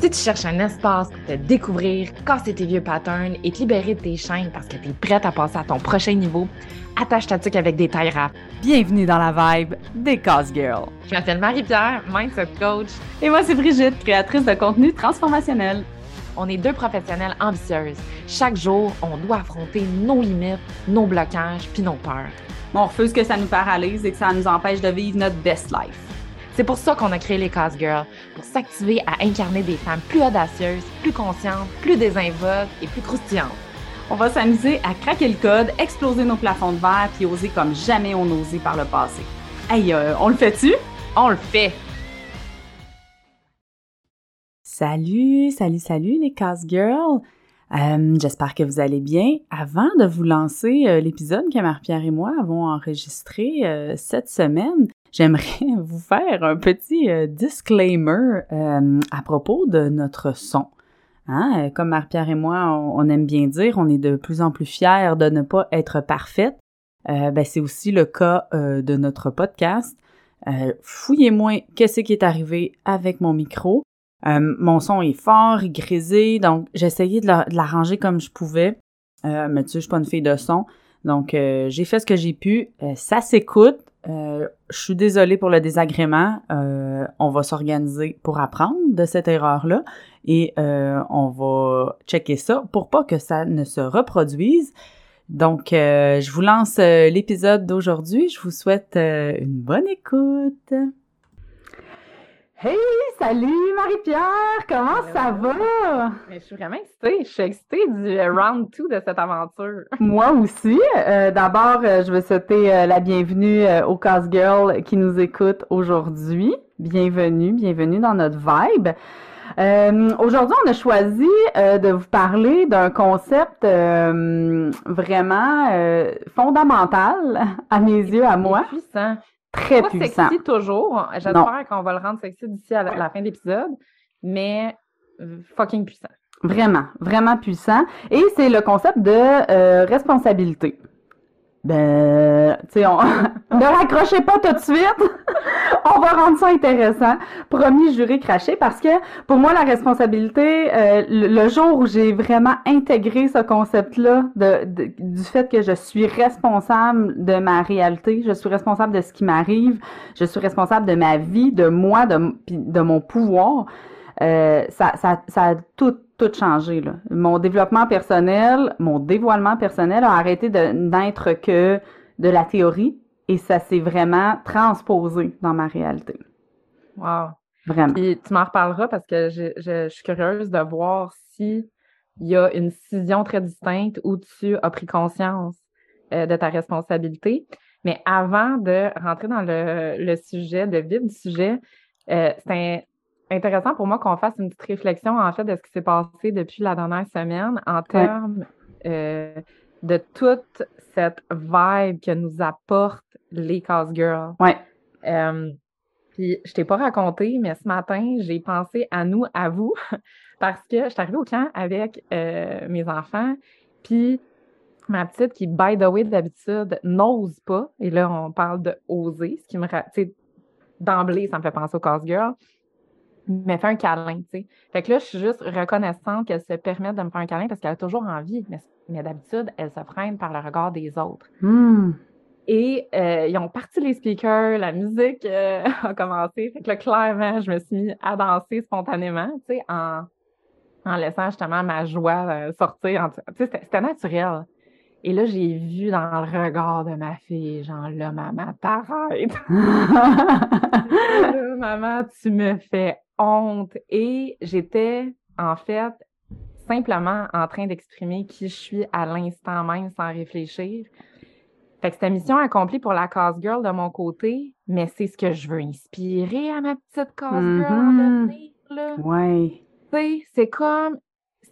Si tu cherches un espace pour te découvrir, casser tes vieux patterns et te libérer de tes chaînes parce que tu es prête à passer à ton prochain niveau, attache ta tuque avec des tailles rap. Bienvenue dans la vibe des Cause Girls. Je m'appelle Marie-Pierre, mindset coach. Et moi, c'est Brigitte, créatrice de contenu transformationnel. On est deux professionnelles ambitieuses. Chaque jour, on doit affronter nos limites, nos blocages puis nos peurs. on refuse que ça nous paralyse et que ça nous empêche de vivre notre best life. C'est pour ça qu'on a créé les Cause Girls, pour s'activer à incarner des femmes plus audacieuses, plus conscientes, plus désinvoltes et plus croustillantes. On va s'amuser à craquer le code, exploser nos plafonds de verre puis oser comme jamais on osé par le passé. Hey, euh, on le fait-tu? On le fait! Salut, salut, salut les Cause Girls! Euh, j'espère que vous allez bien. Avant de vous lancer euh, l'épisode que Marie-Pierre et moi avons enregistré cette semaine, j'aimerais vous faire un petit euh, disclaimer euh, à propos de notre son. Hein? Euh, comme Marie-Pierre et moi, on, aime bien dire, on est de plus en plus fiers de ne pas être parfaite. ben, c'est aussi le cas de notre podcast. Fouillez-moi qu'est-ce qui est arrivé avec mon micro. mon son est fort, grisé, donc j'essayais de l'arranger comme je pouvais. mais tu sais, je suis pas une fille de son. Donc, j'ai fait ce que j'ai pu. ça s'écoute. Euh, je suis désolée pour le désagrément. Euh, on va s'organiser pour apprendre de cette erreur-là et euh, on va checker ça pour pas que ça ne se reproduise. Donc, je vous lance l'épisode d'aujourd'hui. Je vous souhaite une bonne écoute. Hey, salut Marie-Pierre, comment ça va? je suis vraiment excitée, je suis excitée du round 2 de cette aventure. Moi aussi. Euh, d'abord, euh, je veux souhaiter euh, la bienvenue aux Cause Girls qui nous écoutent aujourd'hui. Bienvenue, bienvenue dans notre vibe. Aujourd'hui, on a choisi de vous parler d'un concept vraiment fondamental à mes yeux, à moi. Puissant très pas puissant. sexy toujours. J'espère qu'on va le rendre sexy d'ici à la, fin de l'épisode, mais euh, fucking puissant. Vraiment, vraiment puissant. Et c'est le concept de euh, responsabilité. Ben, tu sais, on... ne raccrochez pas tout de suite. on va rendre ça intéressant. Promis, juré, craché, parce que pour moi, la responsabilité, euh, le, jour où j'ai vraiment intégré ce concept-là, de, du fait que je suis responsable de ma réalité, je suis responsable de ce qui m'arrive, je suis responsable de ma vie, de moi, de, de mon pouvoir, euh, ça, ça, ça a tout tout changé. Là. Mon développement personnel, mon dévoilement personnel a arrêté d'être que de la théorie et ça s'est vraiment transposé dans ma réalité. Wow. Vraiment. Puis tu m'en reparleras parce que je, je, suis curieuse de voir si il y a une scission très distincte où tu as pris conscience euh, de ta responsabilité. Mais avant de rentrer dans le, le sujet, le vif du sujet, euh, c'est intéressant pour moi qu'on fasse une petite réflexion, en fait, de ce qui s'est passé depuis la dernière semaine en termes euh, de toute cette vibe que nous apportent les Cause Girls. Ouais. Euh, puis, je t'ai pas raconté, mais ce matin, j'ai pensé à nous, à vous, parce que je suis arrivée au camp avec euh, mes enfants, puis ma petite qui, by the way, d'habitude, n'ose pas, et là, on parle de oser, ce qui me... Tu sais, d'emblée, ça me fait penser aux Cause Girls me fait un câlin, tu sais. Fait que là, je suis juste reconnaissante qu'elle se permette de me faire un câlin parce qu'elle a toujours envie, mais, d'habitude, elle se freine par le regard des autres. Hmm. Et euh, ils ont parti les speakers, la musique euh, a commencé. Fait que là, clairement, je me suis mis à danser spontanément, tu sais, en, en laissant justement ma joie euh, sortir. Tu sais, c'était naturel. Et là, j'ai vu dans le regard de ma fille, genre là, maman, t'arrêtes. maman, tu me fais honte et j'étais en fait simplement en train d'exprimer qui je suis à l'instant même sans réfléchir. Fait que c'était mission accomplie pour la cause girl de mon côté, mais c'est ce que je veux inspirer à ma petite cause girl mm-hmm. Ouais. c'est comme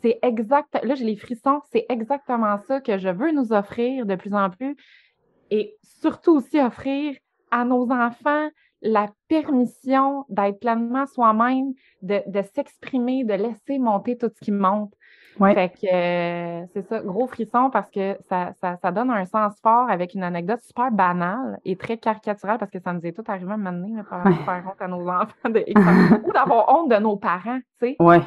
c'est exact là j'ai les frissons, c'est exactement ça que je veux nous offrir de plus en plus et surtout aussi offrir à nos enfants la permission d'être pleinement soi-même, de, s'exprimer, de laisser monter tout ce qui monte. Ouais. Fait que euh, c'est ça, gros frisson parce que ça, ça, ça donne un sens fort avec une anecdote super banale et très caricaturale parce que ça nous est tout arrivé à un moment donné, par Ouais. faire honte à nos enfants de- ou d'avoir honte de nos parents, tu sais. Ouais,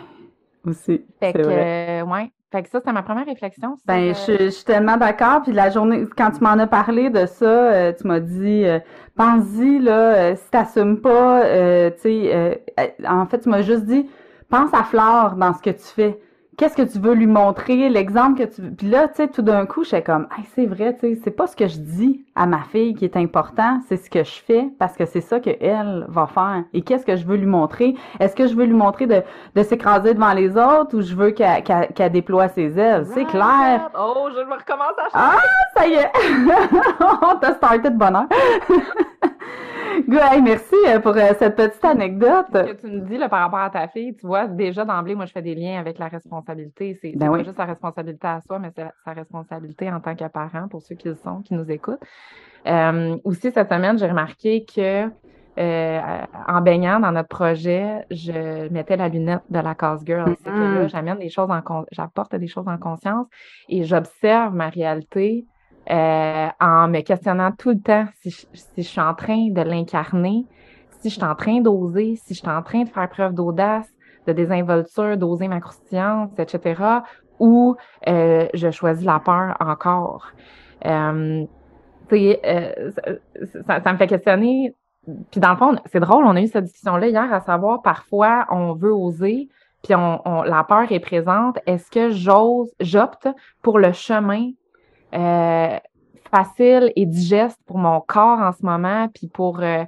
aussi. Fait que, vrai. euh, ouais. Fait que ça, c'était ma première réflexion. Ben, euh, je, je suis tellement d'accord. Puis la journée, quand tu m'en as parlé de ça, euh, tu m'as dit, euh, pense-y, là, euh, si t'assumes pas, euh, tu sais, en fait, tu m'as juste dit, pense à Flore dans ce que tu fais. Qu'est-ce que tu veux lui montrer, l'exemple que tu veux. Puis là, tu sais, tout d'un coup, j'étais comme, hey, c'est vrai, tu sais, c'est pas ce que je dis à ma fille qui est important, c'est ce que je fais parce que c'est ça qu'elle va faire. Et qu'est-ce que je veux lui montrer? Est-ce que je veux lui montrer de, de s'écraser devant les autres ou je veux qu'elle déploie ses ailes? C'est clair. Oh, je me recommence à Ah, ça y est! On t'a starté de bonheur. Good, merci euh, pour euh, cette petite anecdote. Ce que tu me dis là, par rapport à ta fille, tu vois, déjà d'emblée, moi, je fais des liens avec la responsabilité. C'est Ben oui. pas juste sa responsabilité à soi, mais c'est sa responsabilité en tant que parent, pour ceux qui le sont, qui nous écoutent. Euh, aussi, cette semaine, j'ai remarqué que euh, en baignant dans notre projet, je mettais la lunette de la cause girl. C'est que là, j'amène des choses en j'apporte des choses en conscience et j'observe ma réalité euh, en me questionnant tout le temps si je, suis en train de l'incarner, si je suis en train d'oser, si je suis en train de faire preuve d'audace, de désinvolture, d'oser ma croustillance, etc., ou euh, je choisis la peur encore. Euh, ça, me fait questionner. Puis dans le fond, c'est drôle, on a eu cette discussion-là hier, à savoir parfois on veut oser, puis la peur est présente. Est-ce que j'ose, j'opte pour le chemin euh, facile et digeste pour mon corps en ce moment, puis pour euh,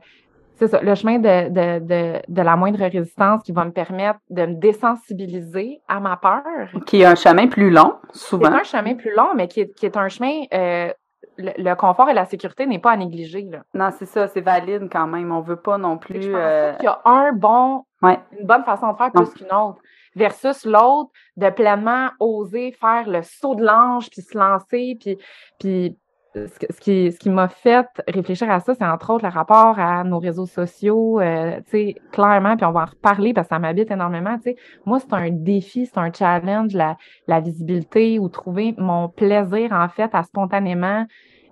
c'est ça, le chemin de, de, de, de la moindre résistance qui va me permettre de me désensibiliser à ma peur. Qui est un chemin plus long, C'est souvent. un chemin plus long, mais qui est, qui est un chemin. euh, le, le confort et la sécurité n'est pas à négliger. Là. Non, c'est ça, c'est valide quand même. On veut pas non plus. je pense euh, qu'il y a un bon, Ouais. une bonne façon de faire Non. plus qu'une autre. Versus l'autre, de pleinement oser faire le saut de l'ange, puis se lancer, puis, puis ce, que- ce qui, ce qui m'a fait réfléchir à ça, c'est entre autres le rapport à nos réseaux sociaux, euh, tu sais, clairement, puis on va en reparler parce que ça m'habite énormément, tu sais. Moi, c'est un défi, c'est un challenge, la, la visibilité ou trouver mon plaisir, en fait, à spontanément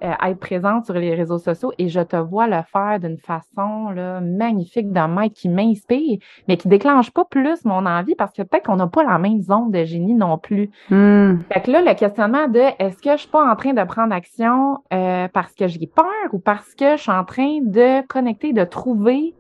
euh, être présente sur les réseaux sociaux et je te vois le faire d'une façon là, magnifique d'un maître qui m'inspire, mais qui déclenche pas plus mon envie parce que peut-être qu'on n'a pas la même zone de génie non plus. hmm, Fait que là, le questionnement de est-ce que je suis pas en train de prendre action euh, parce que j'ai peur ou parce que je suis en train de connecter, de trouver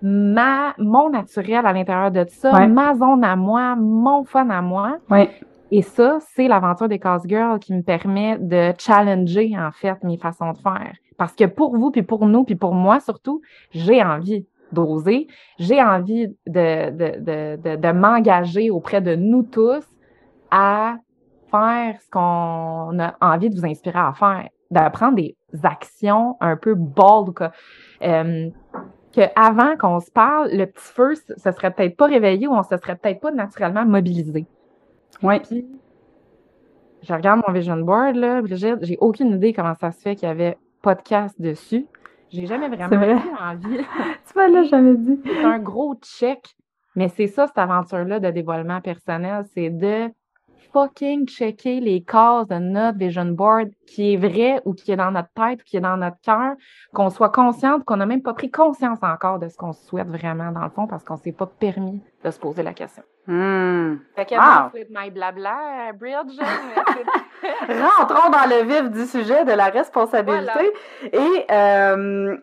ma mon naturel à l'intérieur de ça, Ouais. ma zone à moi, mon fun à moi? ouais. Et ça, c'est l'aventure des Cause Girls qui me permet de challenger, en fait, mes façons de faire. Parce que pour vous, puis pour nous, puis pour moi surtout, j'ai envie d'oser. J'ai envie de, de, de, de, m'engager auprès de nous tous à faire ce qu'on a envie de vous inspirer à faire, de prendre des actions un peu bold, quoi. Euh, que avant qu'on se parle, le petit feu se serait peut-être pas réveillé ou on se serait peut-être pas naturellement mobilisé. Ouais. Puis, je regarde mon vision board, là, Brigitte, j'ai aucune idée comment ça se fait qu'il y avait podcast dessus. J'ai jamais vraiment vrai. eu envie. Tu m'as là jamais dit. C'est un gros check. Mais c'est ça, cette aventure-là de dévoilement personnel, c'est de fucking checker les cases de notre vision board qui est vrai ou qui est dans notre tête ou qui est dans notre cœur, qu'on soit consciente, qu'on n'a même pas pris conscience encore de ce qu'on souhaite vraiment dans le fond parce qu'on s'est pas permis de se poser la question. Hmm. Fait que Wow. my blabla, Bridge. Rentrons dans le vif du sujet de la responsabilité. Et euh,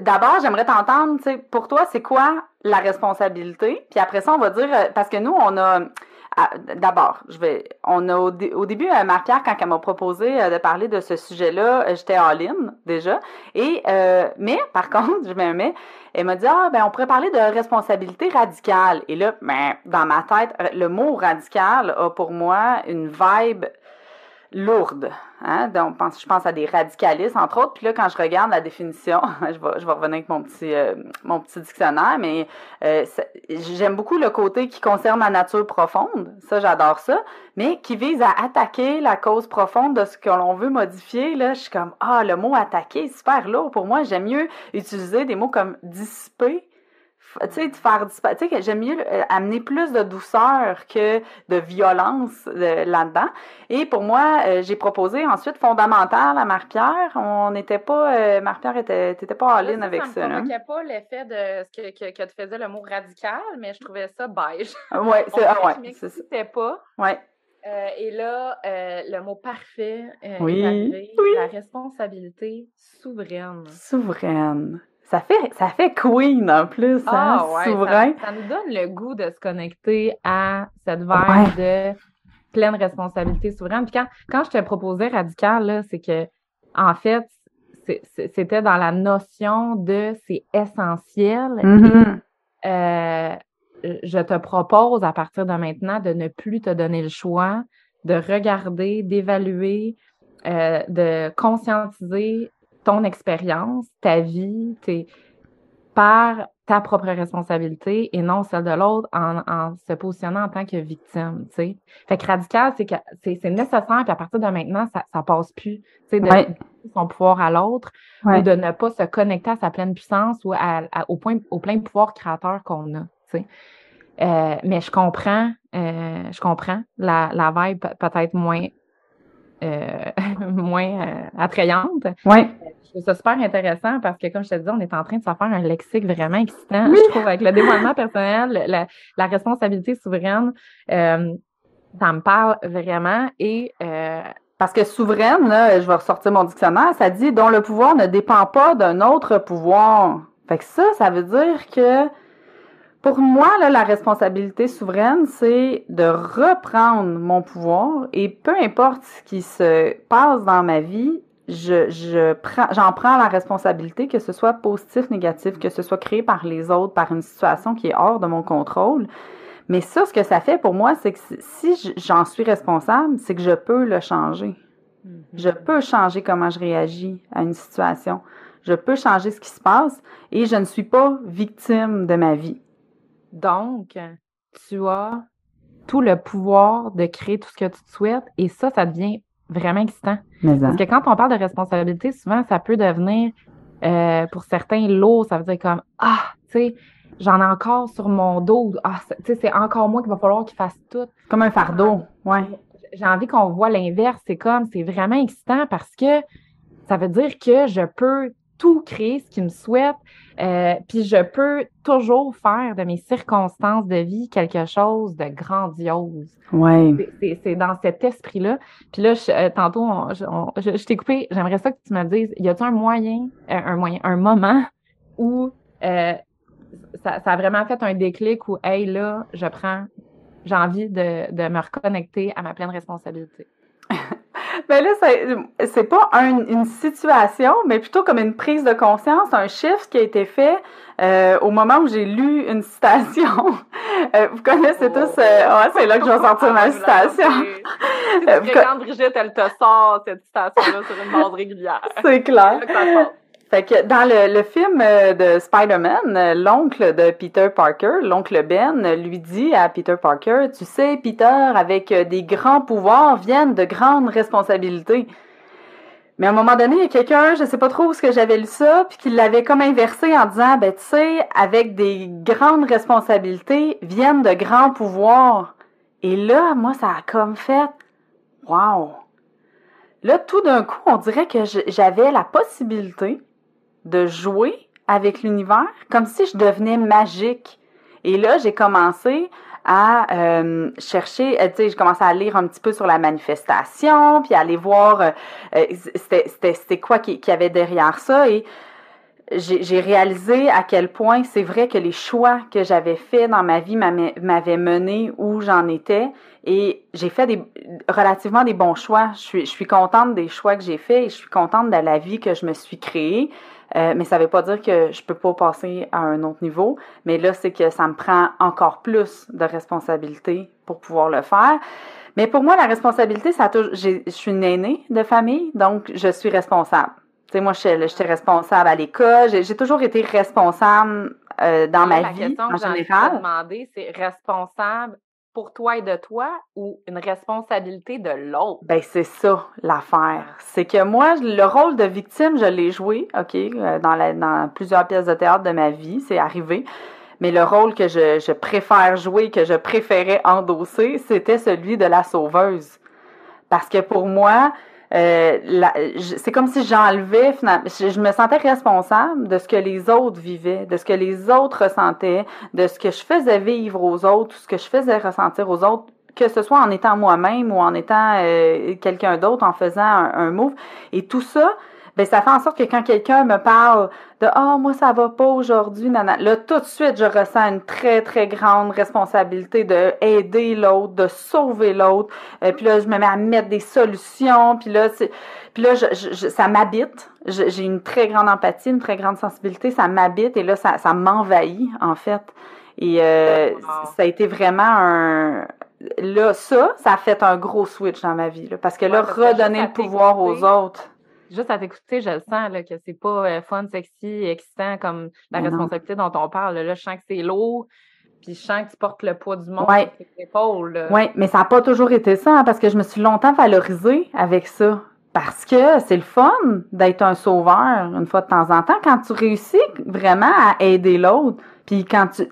d'abord, j'aimerais t'entendre, tu sais, pour toi, c'est quoi la responsabilité? Puis après ça, on va dire, euh, parce que nous, on a, d'abord, je vais, on a au, au début, euh, Marie-Pierre, quand elle m'a proposé euh, de parler de ce sujet-là, euh, j'étais all-in déjà. Et, mais, par contre, je me mets, elle m'a dit, ah, ben, on pourrait parler de responsabilité radicale. Et là, ben, dans ma tête, le mot radical a pour moi une vibe lourde. Hein? Donc, je pense à des radicalistes, entre autres. Puis là, quand je regarde la définition, je vais, je revenir avec mon petit, euh, mon petit dictionnaire, mais euh, j'aime beaucoup le côté qui concerne la nature profonde. Ça, j'adore ça. Mais qui vise à attaquer la cause profonde de ce que l'on veut modifier. Là, je suis comme, ah, le mot attaquer, super lourd. Pour moi, j'aime mieux utiliser des mots comme dissiper, tu sais, de faire disparaître. Tu sais, j'aime mieux euh, amener plus de douceur que de violence euh, là-dedans. Et pour moi, euh, j'ai proposé ensuite fondamental à Marie-Pierre. On n'était pas, Marie-Pierre était, t'étais pas en ligne avec ça. Ça ne me pas l'effet de ce que, que, que, tu faisais le mot radical, mais je trouvais ça beige. Ouais, c'est, ah, ouais, c'est pas. Ouais. Euh, et là, euh, le mot parfait euh, oui. est arrivé, oui. la responsabilité souveraine. Souveraine. Ça fait, ça fait queen en plus, ah, hein, ouais, souverain. Ça, ça, nous donne le goût de se connecter à cette vibe de pleine responsabilité souveraine. Puis quand, quand je te proposais radical, c'est que, en fait, c'était dans la notion de c'est essentiel. Mm-hmm. et, euh, je te propose à partir de maintenant de ne plus te donner le choix, de regarder, d'évaluer, euh, de conscientiser ton expérience, ta vie, tes, par ta propre responsabilité et non celle de l'autre en, en, se positionnant en tant que victime, tu sais. Fait que radical, c'est que c'est nécessaire, puis à partir de maintenant, ça, ça passe plus, tu sais, de ouais. son pouvoir à l'autre ouais. ou de ne pas se connecter à sa pleine puissance ou à, à, au, point, au plein pouvoir créateur qu'on a, tu sais. Euh, mais je comprends, euh, je comprends la, la vibe peut-être moins moins euh, attrayante. Ouais. Je trouve ça super intéressant parce que, comme je te disais, on est en train de se faire un lexique vraiment excitant, oui. je trouve, avec le dévoilement personnel, la, la responsabilité souveraine. Euh, ça me parle vraiment et euh, parce que souveraine, là, je vais ressortir mon dictionnaire, ça dit dont le pouvoir ne dépend pas d'un autre pouvoir. Fait que ça, ça veut dire que pour moi, là, la responsabilité souveraine, c'est de reprendre mon pouvoir et peu importe ce qui se passe dans ma vie, je, je prends, j'en prends la responsabilité, que ce soit positif, négatif, que ce soit créé par les autres, par une situation qui est hors de mon contrôle. Mais ça, ce que ça fait pour moi, c'est que si j'en suis responsable, c'est que je peux le changer. Mm-hmm. Je peux changer comment je réagis à une situation. Je peux changer ce qui se passe et je ne suis pas victime de ma vie. Donc, tu as tout le pouvoir de créer tout ce que tu te souhaites et ça, ça devient vraiment excitant. Mais Parce que quand on parle de responsabilité, souvent, ça peut devenir, euh, pour certains, lourd. Ça veut dire comme, ah, tu sais, j'en ai encore sur mon dos. Ah, tu sais, c'est encore moi qu'il va falloir qu'il fasse tout. Comme un fardeau, ouais. J'ai envie qu'on voit l'inverse. C'est comme, c'est vraiment excitant parce que ça veut dire que je peux tout créer ce qu'ils me souhaitent. Euh, puis je peux toujours faire de mes circonstances de vie quelque chose de grandiose. Ouais. C'est dans cet esprit-là. Puis là, je, euh, tantôt, on, je, on, je, je t'ai coupé. J'aimerais ça que tu me dises, y a-t-il un moyen, euh, un moyen, un moment où ça, ça, a vraiment fait un déclic où, hey, là, je prends, j'ai envie de, de me reconnecter à ma pleine responsabilité? Ben là, c'est pas un, une situation, mais plutôt comme une prise de conscience, un shift qui a été fait euh, au moment où j'ai lu une citation. Euh, vous connaissez oh. tous, euh, ouais, c'est là que je vais sortir ma citation. Si tu quand Brigitte, elle te sort cette citation-là sur une base régulière. C'est clair. Fait que dans le, film de Spider-Man, l'oncle de Peter Parker, l'oncle Ben, lui dit à Peter Parker, tu sais, Peter, avec des grands pouvoirs viennent de grandes responsabilités. Mais à un moment donné, il y a quelqu'un, je sais pas trop où ce que j'avais lu ça, puis qui l'avait comme inversé en disant, ben tu sais, avec des grandes responsabilités viennent de grands pouvoirs. Et là, moi, ça a comme fait, wow. Là, tout d'un coup, on dirait que j'avais la possibilité de jouer avec l'univers comme si je devenais magique. Et là, j'ai commencé à euh, chercher, tu sais, j'ai commencé à lire un petit peu sur la manifestation, puis à aller voir euh, c'était quoi qui, qui avait derrière ça. Et j'ai réalisé à quel point c'est vrai que les choix que j'avais faits dans ma vie m'avaient mené où j'en étais. Et j'ai fait des relativement des bons choix. Je suis, je suis contente des choix que j'ai faits et je suis contente de la vie que je me suis créée. Euh, mais ça veut pas dire que je peux pas passer à un autre niveau. Mais là, c'est que ça me prend encore plus de responsabilité pour pouvoir le faire. Mais pour moi, la responsabilité, ça je suis une aînée de famille, donc je suis responsable. Tu sais, moi, j'étais responsable à l'école. J'ai toujours été responsable euh, dans ma vie, en général. demander, c'est responsable pour toi et de toi ou une responsabilité de l'autre? Ben, c'est ça l'affaire. C'est que moi, le rôle de victime, je l'ai joué, OK, dans, la, dans plusieurs pièces de théâtre de ma vie, c'est arrivé. Mais le rôle que je préfère jouer, que je préférais endosser, c'était celui de la sauveuse. Parce que pour moi, euh, c'est comme si j'enlevais, je, je, me sentais responsable de ce que les autres vivaient, de ce que les autres ressentaient, de ce que je faisais vivre aux autres, ce que je faisais ressentir aux autres, que ce soit en étant moi-même ou en étant euh, quelqu'un d'autre, en faisant un, un, move. Et tout ça, ben ça fait en sorte que quand quelqu'un me parle de ah oh, moi ça va pas aujourd'hui nana là tout de suite je ressens une très très grande responsabilité de aider l'autre de sauver l'autre. Euh, puis là je me mets à mettre des solutions. Puis là puis là je, je, ça m'habite. J'ai une très grande empathie une très grande sensibilité. Ça m'habite et là ça, ça m'envahit en fait. Et euh, ça a été vraiment un là ça ça a fait un gros switch dans ma vie là, parce que là redonner le pouvoir aux autres juste à t'écouter, je le sens là, que c'est pas euh, fun, sexy, excitant comme la responsabilité dont on parle. Là, je sens que c'est lourd, puis je sens que tu portes le poids du monde ouais. sur tes épaules. Oui, mais ça n'a pas toujours été ça, hein, parce que je me suis longtemps valorisée avec ça. Parce que c'est le fun d'être un sauveur une fois de temps en temps quand tu réussis vraiment à aider l'autre. Puis quand tu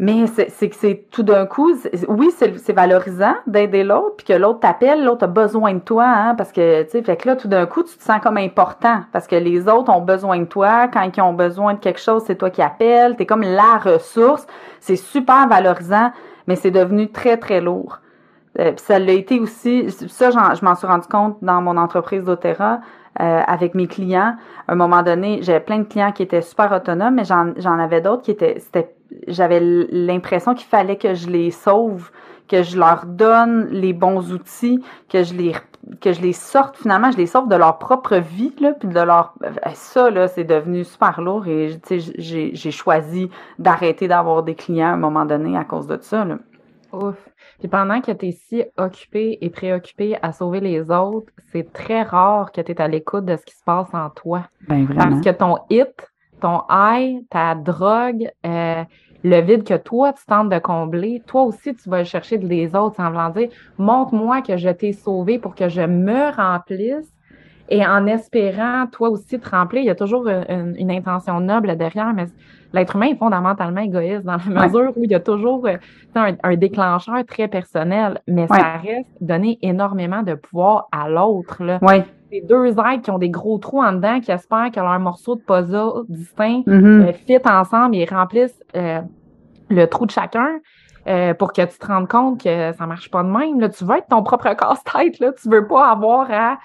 mais c'est que c'est tout d'un coup, oui, c'est valorisant d'aider l'autre, puis que l'autre t'appelle, l'autre a besoin de toi, hein, parce que, tu sais, fait que là, tout d'un coup, tu te sens comme important, parce que les autres ont besoin de toi. Quand ils ont besoin de quelque chose, c'est toi qui appelles. T'es comme la ressource. C'est super valorisant, mais c'est devenu très, très lourd. Euh, puis ça l'a été aussi, ça, je m'en suis rendu compte dans mon entreprise d'Otera. Euh, avec mes clients. À un moment donné, j'avais plein de clients qui étaient super autonomes, mais j'en avais d'autres qui étaient, c'était j'avais l'impression qu'il fallait que je les sauve, que je leur donne les bons outils, que je les que je les sorte finalement, je les sorte de leur propre vie là, puis de leur euh, ça là, c'est devenu super lourd et j'ai j'ai choisi d'arrêter d'avoir des clients à un moment donné à cause de ça là. Ouf. Puis pendant que tu es si occupé et préoccupé à sauver les autres, c'est très rare que tu es à l'écoute de ce qui se passe en toi. Ben. Parce que ton hit, ton high, ta drogue, euh, le vide que toi, tu tentes de combler, toi aussi, tu vas chercher de les autres, semblant dire, montre-moi que je t'ai sauvé pour que je me remplisse. Et en espérant, toi aussi, te remplir, il y a toujours une, intention noble derrière, mais l'être humain est fondamentalement égoïste dans la mesure où il y a toujours euh, un, déclencheur très personnel, mais ça reste donner énormément de pouvoir à l'autre. Deux êtres qui ont des gros trous en dedans, qui espèrent que leur morceau de puzzle distinct mm-hmm. euh, fit ensemble et remplissent euh, le trou de chacun. Euh, pour que tu te rendes compte que ça marche pas de même. Là, tu veux être ton propre casse-tête. Là. Tu veux pas avoir à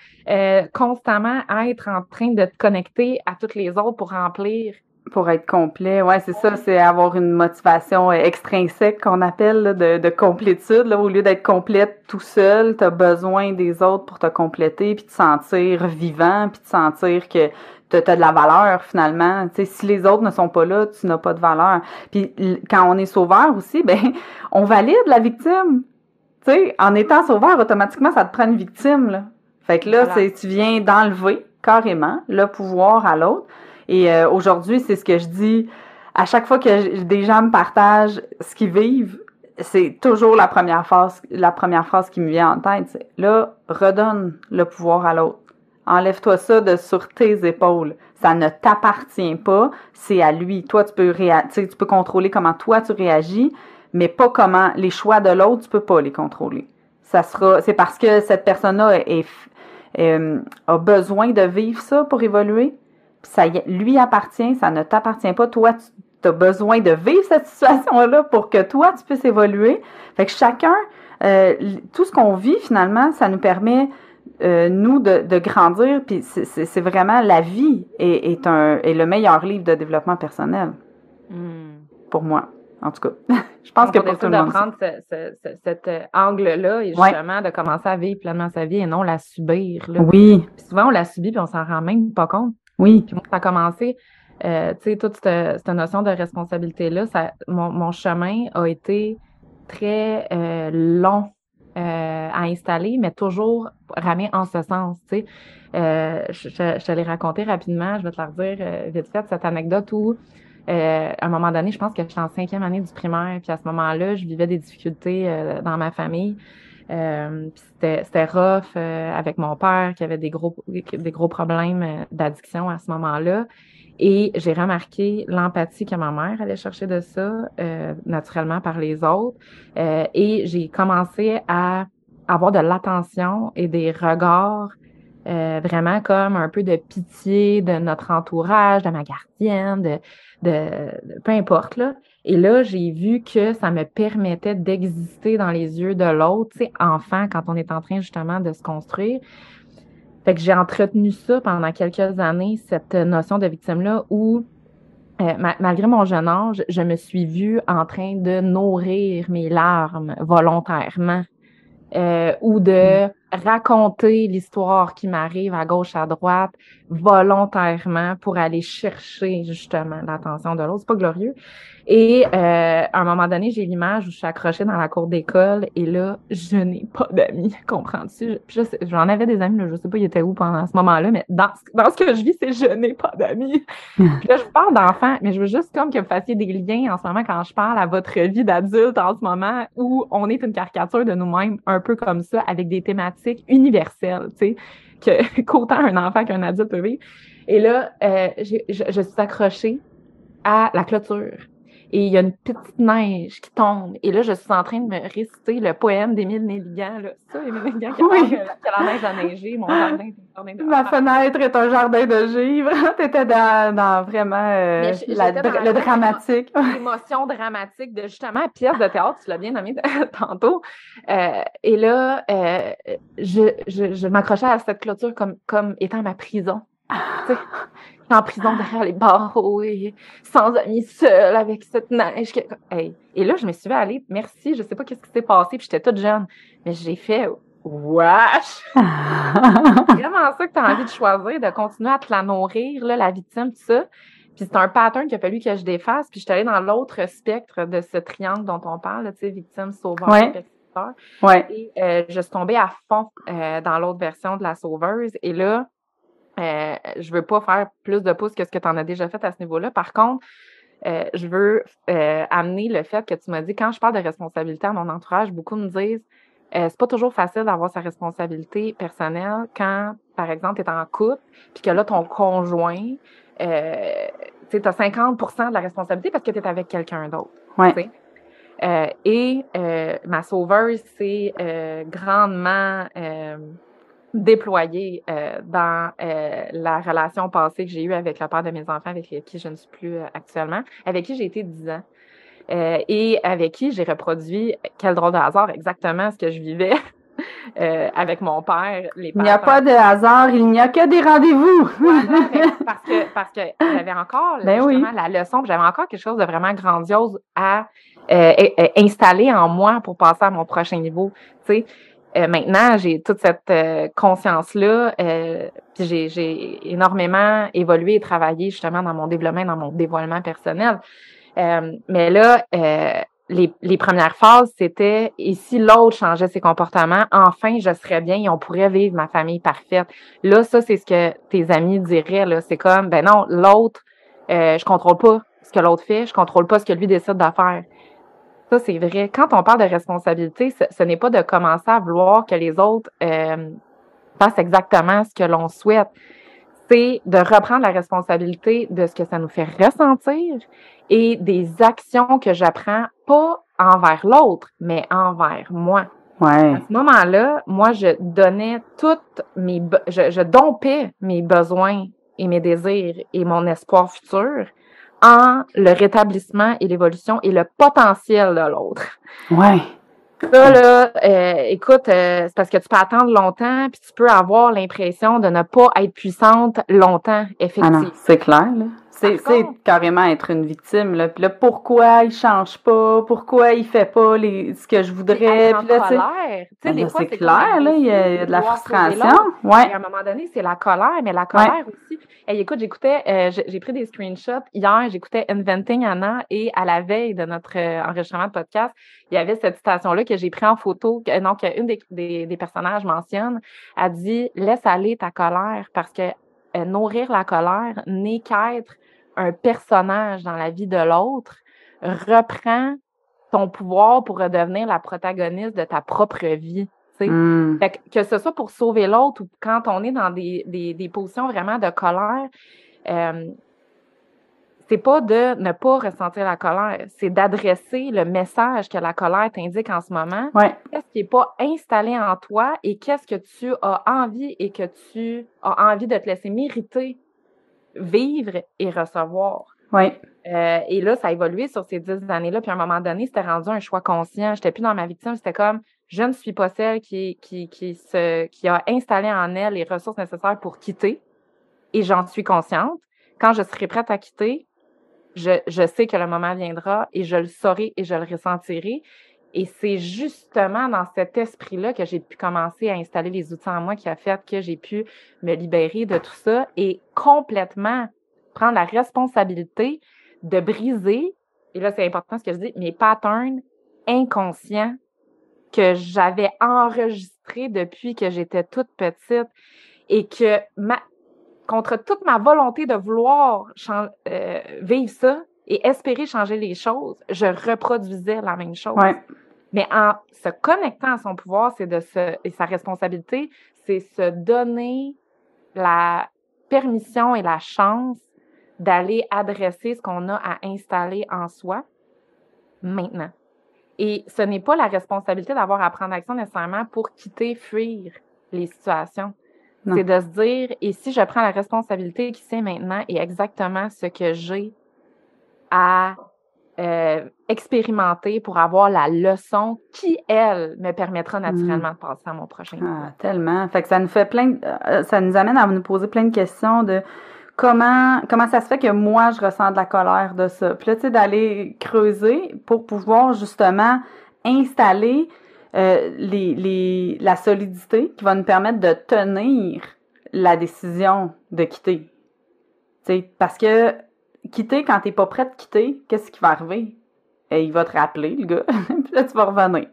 constamment être en train de te connecter à toutes les autres pour remplir pour être complet, ouais, c'est ça, c'est avoir une motivation extrinsèque qu'on appelle de, de, complétude. Là, au lieu d'être complète tout seul, tu as besoin des autres pour te compléter, puis te sentir vivant, puis te sentir que tu as de la valeur finalement. si les autres ne sont pas là, tu n'as pas de valeur. Puis quand on est sauveur aussi, ben on valide la victime. Sais, en étant sauveur, automatiquement, ça te prend une victime. Là. Fait que là, c'est tu viens d'enlever carrément le pouvoir à l'autre. Et euh, aujourd'hui, c'est ce que je dis à chaque fois que des gens me partagent ce qu'ils vivent, c'est toujours la première phrase, la première phrase qui me vient en tête. C'est là, redonne le pouvoir à l'autre. Enlève-toi ça de sur tes épaules. Ça ne t'appartient pas, c'est à lui. Toi, tu peux tu peux contrôler comment toi tu réagis, mais pas comment les choix de l'autre, tu peux pas les contrôler. Ça sera, c'est parce que cette personne-là est, euh, a besoin de vivre ça pour évoluer ça lui appartient, ça ne t'appartient pas. Toi, tu as besoin de vivre cette situation-là pour que toi, tu puisses évoluer. Fait que chacun, euh, tout ce qu'on vit finalement, ça nous permet, euh, nous, de, de, grandir. Puis c'est vraiment la vie est, est, un, est le meilleur livre de développement personnel. Hmm. Pour moi. En tout cas, je pense que pour tout le monde. d'apprendre cet euh, angle-là et justement de commencer à vivre pleinement sa vie et non la subir. Là. Oui. souvent, on la subit puis on s'en rend même pas compte. Oui. Puis moi, ça a commencé, euh, tu sais, toute cette, notion de responsabilité-là, ça, mon, chemin a été très euh, long euh, à installer, mais toujours ramé en ce sens, tu sais. Je, je, te l'ai raconté rapidement, je vais te la redire vite fait, cette anecdote où à un moment donné, je pense que j'étais en cinquième année du primaire, puis à ce moment-là, je vivais des difficultés dans ma famille. Euh, c'était rough euh, avec mon père qui avait des gros des gros problèmes euh, d'addiction à ce moment-là. Et j'ai remarqué l'empathie que ma mère allait chercher de ça, euh, naturellement par les autres. Euh, et j'ai commencé à avoir de l'attention et des regards euh, vraiment comme un peu de pitié de notre entourage, de ma gardienne, de, de, peu importe là. Et là, j'ai vu que ça me permettait d'exister dans les yeux de l'autre, tu sais, enfant, quand on est en train justement de se construire. Fait que j'ai entretenu ça pendant quelques années, cette notion de victime-là, où euh, malgré mon jeune âge, je me suis vue en train de nourrir mes larmes volontairement euh, ou de mm. raconter l'histoire qui m'arrive à gauche, à droite, volontairement pour aller chercher justement l'attention de l'autre. C'est pas glorieux. Et euh, à un moment donné, j'ai l'image où je suis accrochée dans la cour d'école et là, je n'ai pas d'amis, comprends-tu? J'en avais des amis, là, je sais pas, ils étaient où pendant ce moment-là, mais dans, dans ce que je vis, c'est je n'ai pas d'amis. Puis là, je parle d'enfants, mais je veux juste comme que vous fassiez des liens en ce moment quand je parle à votre vie d'adulte en ce moment où on est une caricature de nous-mêmes un peu comme ça avec des thématiques universelles, tu sais, qu'autant un enfant qu'un adulte peut vivre. Et là, euh, je, je suis accrochée à la clôture et il y a une petite neige qui tombe. Et là, je suis en train de me réciter le poème d'Émile Nelligan. Là. Ça, Émile Nelligan qui oui. que la neige a neigé, mon jardin est un jardin de Ma fenêtre est un jardin de givre. T'étais dans, dans vraiment euh, la, le dramatique. L'émotion dramatique de justement la pièce de théâtre, tu l'as bien nommé tantôt. Euh, et là, euh, je, je, je m'accrochais à cette clôture comme, comme étant ma prison. En prison derrière les barreaux et sans amis seul avec cette neige. Et là, je me suis allée, merci, je sais pas qu'est-ce qui s'est passé, puis j'étais toute jeune, mais j'ai fait wesh! vraiment ça que tu as envie de choisir, de continuer à te la nourrir, là, la victime, tout ça. Puis c'est un pattern qu'il a fallu que je défasse, puis je suis allée dans l'autre spectre de ce triangle dont on parle, tu sais, victime, sauveur, ouais. Ouais. Et euh, je suis tombée à fond euh, dans l'autre version de la sauveuse. Et là, euh, je veux pas faire plus de pouces que ce que tu en as déjà fait à ce niveau-là. Par contre, euh, je veux euh, amener le fait que tu m'as dit, quand je parle de responsabilité à mon entourage, beaucoup me disent, c'est pas toujours facile d'avoir sa responsabilité personnelle quand, par exemple, tu es en couple, puis que là, ton conjoint, euh, tu as 50% de la responsabilité parce que tu es avec quelqu'un d'autre. Ouais. et ma sauveuse, c'est grandement déployé euh, dans euh, la relation passée que j'ai eue avec le père de mes enfants, avec qui je ne suis plus euh, actuellement, avec qui j'ai été dix ans. et avec qui j'ai reproduit, quel drôle de hasard, exactement ce que je vivais avec mon père. Les il n'y a pas de hasard, il n'y a que des rendez-vous. parce que parce que j'avais encore ben justement la leçon, j'avais encore quelque chose de vraiment grandiose à installer en moi pour passer à mon prochain niveau. Tu sais, euh, maintenant, j'ai toute cette euh, conscience-là, euh, puis j'ai énormément évolué et travaillé justement dans mon développement, dans mon dévoilement personnel. mais là, les, les, premières phases, c'était et si l'autre changeait ses comportements, enfin, je serais bien et on pourrait vivre ma famille parfaite. Là, ça, c'est ce que tes amis diraient. Là, c'est comme, ben non, l'autre, je contrôle pas ce que l'autre fait, je contrôle pas ce que lui décide de faire. Ça, c'est vrai. Quand on parle de responsabilité, ce, n'est pas de commencer à vouloir que les autres euh, fassent exactement ce que l'on souhaite. C'est de reprendre la responsabilité de ce que ça nous fait ressentir et des actions que j'apprends pas envers l'autre, mais envers moi. Ouais. À ce moment-là, moi, je donnais toutes mes, je, je dompais mes besoins et mes désirs et mon espoir futur en le rétablissement et l'évolution et le potentiel de l'autre. Ouais. Ça, là, euh, écoute, euh, c'est parce que tu peux attendre longtemps, puis tu peux avoir l'impression de ne pas être puissante longtemps, effectivement. Ah c'est clair, là. C'est carrément être une victime. Là. Puis là, pourquoi il change pas? Pourquoi il fait pas les, ce que je voudrais? Puis là, colère. Ben c'est clair, là, il y a de la frustration. Ouais. à un moment donné, c'est la colère, mais la colère aussi. Hey, écoute, j'écoutais, euh, j'ai pris des screenshots. Hier, j'écoutais Inventing Anna et à la veille de notre euh, enregistrement de podcast, il y avait cette citation-là que j'ai pris en photo. Que, qu'une des, des, des personnages mentionne. a dit, laisse aller ta colère parce que euh, nourrir la colère n'est qu'être un personnage dans la vie de l'autre, reprend ton pouvoir pour redevenir la protagoniste de ta propre vie. Mm. Fait que, que, ce soit pour sauver l'autre ou quand on est dans des, des, des positions vraiment de colère, euh, c'est pas de ne pas ressentir la colère, c'est d'adresser le message que la colère t'indique en ce moment. Ouais. Qu'est-ce qui n'est pas installé en toi et qu'est-ce que tu as envie et que tu as envie de te laisser mériter, vivre et recevoir. Oui. Euh, et là, ça a évolué sur ces dix années-là. Puis à un moment donné, c'était rendu un choix conscient. J'étais plus dans ma victime. C'était comme, je ne suis pas celle qui, qui, qui, se, qui a installé en elle les ressources nécessaires pour quitter. Et j'en suis consciente. Quand je serai prête à quitter, je, je sais que le moment viendra et je le saurai et je le ressentirai. Et c'est justement dans cet esprit-là que j'ai pu commencer à installer les outils en moi qui a fait que j'ai pu me libérer de tout ça et complètement prendre la responsabilité de briser, et là c'est important ce que je dis, mes patterns inconscients que j'avais enregistrés depuis que j'étais toute petite et que ma, contre toute ma volonté de vouloir euh, vivre ça et espérer changer les choses, je reproduisais la même chose. Ouais. Mais en se connectant à son pouvoir, c'est de se et sa responsabilité, c'est se donner la permission et la chance d'aller adresser ce qu'on a à installer en soi maintenant. Et ce n'est pas la responsabilité d'avoir à prendre action nécessairement pour quitter, fuir les situations. C'est de se dire, et si je prends la responsabilité qui c'est maintenant et exactement ce que j'ai à euh, expérimenter pour avoir la leçon qui, elle, me permettra naturellement de passer à mon prochain Ah, tellement. Fait que ça nous fait plein, euh, ça nous amène à nous poser plein de questions de comment comment ça se fait que moi je ressens de la colère de ça. Puis là, tu sais, d'aller creuser pour pouvoir justement installer euh, les, les, la solidité qui va nous permettre de tenir la décision de quitter. Tu sais, parce que quitter quand t'es pas prêt de quitter, qu'est-ce qui va arriver? Et il va te rappeler, le gars, puis là, tu vas revenir.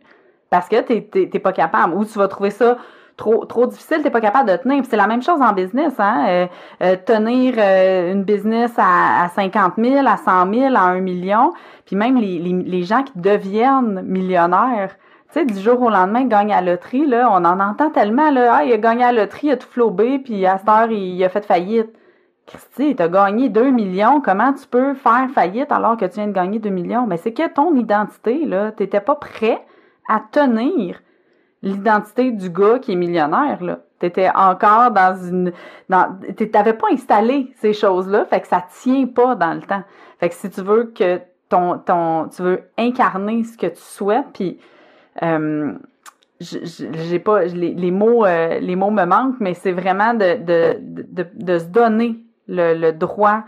Parce que t'es, t'es, pas capable. Ou tu vas trouver ça trop, trop difficile, t'es pas capable de tenir. c'est la même chose en business, hein. Euh, euh, tenir euh, une business à, à 50 000, à 100 000, à 1 million. Puis même les, les, les gens qui deviennent millionnaires, tu sais, du jour au lendemain, gagne à la loterie, là, on en entend tellement, là, ah, il a gagné à la loterie, il a tout flobé, puis à cette heure, il, a fait faillite. Christy, t'as gagné 2 millions, comment tu peux faire faillite alors que tu viens de gagner 2 millions? Mais c'est que ton identité, là, t'étais pas prêt à tenir l'identité du gars qui est millionnaire, là. T'étais encore dans une, t'avais pas installé ces choses-là, fait que ça tient pas dans le temps. Fait que si tu veux que ton, ton, tu veux incarner ce que tu souhaites, puis euh, j'ai pas les, les mots euh, les mots me manquent mais c'est vraiment de, de, de, se donner le, le droit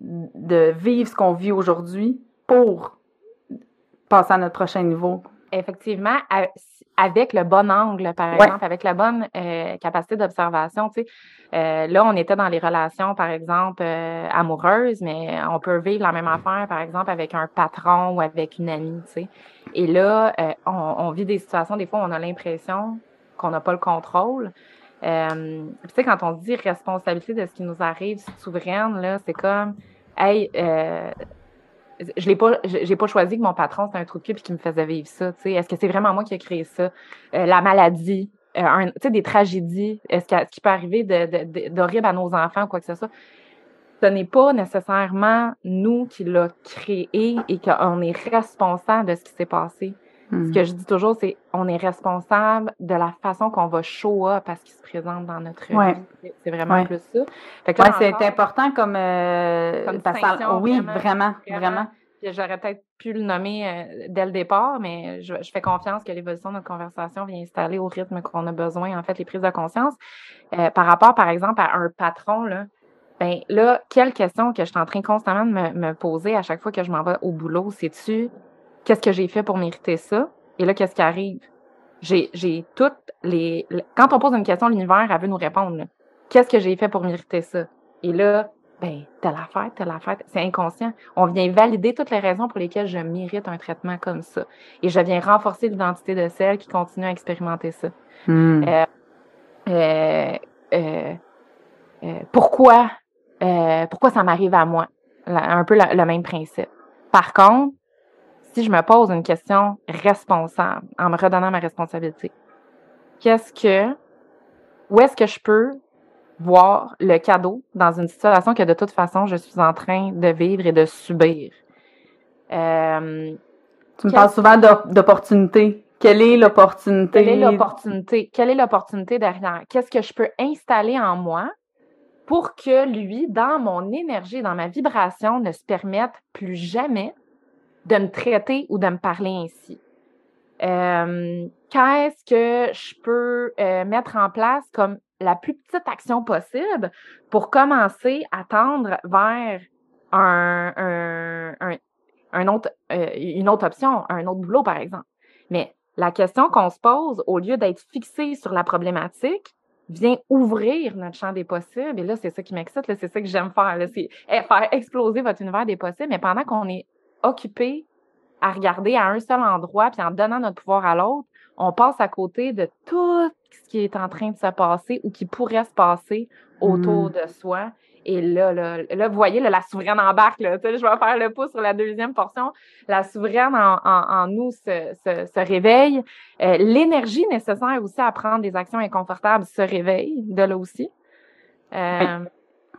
de vivre ce qu'on vit aujourd'hui pour passer à notre prochain niveau. Effectivement, avec le bon angle, par exemple, avec la bonne euh, capacité d'observation. Tu sais, euh, là, on était dans les relations, par exemple, euh, amoureuses, mais on peut vivre la même affaire, par exemple, avec un patron ou avec une amie. Tu sais. Et là, on, on, vit des situations, des fois, on a l'impression qu'on n'a pas le contrôle. Euh, tu sais, quand on dit responsabilité de ce qui nous arrive, souveraine, là, c'est comme, hey, euh, je l'ai pas, j'ai pas choisi que mon patron c'était un trou de cul et qu'il me faisait vivre ça. Tu sais, est-ce que c'est vraiment moi qui ai créé ça? Euh, La maladie, euh, tu sais, des tragédies. Est-ce, ce qui peut arriver d'horrible à nos enfants ou quoi que ce soit? Ce n'est pas nécessairement nous qui l'a créé et qu'on est responsable de ce qui s'est passé. Ce que hmm. je dis toujours, c'est on est responsable de la façon qu'on va show up parce qu'il se présente dans notre vie. C'est vraiment plus ça. c'est important comme, euh, comme oui, vraiment, vraiment. J'aurais peut-être pu le nommer euh, dès le départ, mais je, fais confiance que l'évolution de notre conversation vient installer au rythme qu'on a besoin, en fait, les prises de conscience. Euh, par rapport, par exemple, à un patron, là, ben là, quelle question que je suis en train constamment de me, me poser à chaque fois que je m'en vais au boulot, c'est-tu qu'est-ce que j'ai fait pour mériter ça? Et là, qu'est-ce qui arrive? J'ai, toutes les. Quand on pose une question, l'univers, elle veut nous répondre. Qu'est-ce que j'ai fait pour mériter ça? Et là, ben, telle affaire, telle affaire, c'est inconscient. On vient valider toutes les raisons pour lesquelles je mérite un traitement comme ça. Et je viens renforcer l'identité de celle qui continue à expérimenter ça. Hmm. Euh, euh, euh, pourquoi, pourquoi ça m'arrive à moi? un peu le même principe. Par contre, si je me pose une question responsable, en me redonnant ma responsabilité, qu'est-ce que, où est-ce que je peux voir le cadeau dans une situation que de toute façon je suis en train de vivre et de subir? Euh, tu me parles souvent d'opportunité. Quelle est l'opportunité? Quelle est l'opportunité? Quelle est l'opportunité derrière? Qu'est-ce que je peux installer en moi pour que lui, dans mon énergie, dans ma vibration, ne se permette plus jamais de me traiter ou de me parler ainsi? Euh, qu'est-ce que je peux euh, mettre en place comme la plus petite action possible pour commencer à tendre vers un, euh, une autre option, un autre boulot, par exemple? Mais la question qu'on se pose, au lieu d'être fixé sur la problématique, vient ouvrir notre champ des possibles. Et là, c'est ça qui m'excite, c'est ça que j'aime faire. C'est faire exploser votre univers des possibles. Mais pendant qu'on est occupé à regarder à un seul endroit, puis en donnant notre pouvoir à l'autre, on passe à côté de tout ce qui est en train de se passer ou qui pourrait se passer autour hmm. de soi. Et là, là, là, vous voyez, la souveraine embarque. Là, je vais faire le pouce sur la deuxième portion. La souveraine en, en, nous se, se, se réveille. Euh, l'énergie nécessaire aussi à prendre des actions inconfortables se réveille de là aussi. Euh,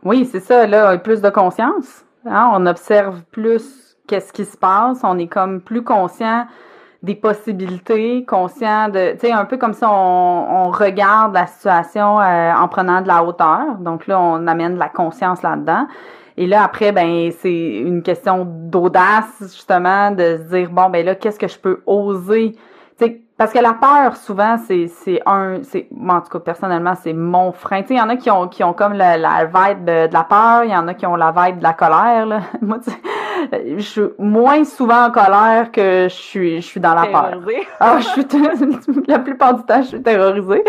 oui, c'est ça. Là, plus de conscience. Hein? On observe plus qu'est-ce qui se passe? On est comme plus conscient des possibilités, conscient de, tu sais, un peu comme si on, on regarde la situation euh, en prenant de la hauteur. Donc là, on amène de la conscience là-dedans. Et là, après, ben, c'est une question d'audace, justement, de se dire, bon, ben là, qu'est-ce que je peux oser? Tu sais, parce que la peur, souvent, c'est, c'est un, c'est, en tout cas, personnellement, c'est mon frein. Tu sais, il y en a qui ont, qui ont comme la, la vibe de, la peur, il y en a qui ont la vibe de la colère, là. Moi, je suis moins souvent en colère que je suis, je suis dans la peur. Ah, je suis la plupart du temps, je suis terrorisée.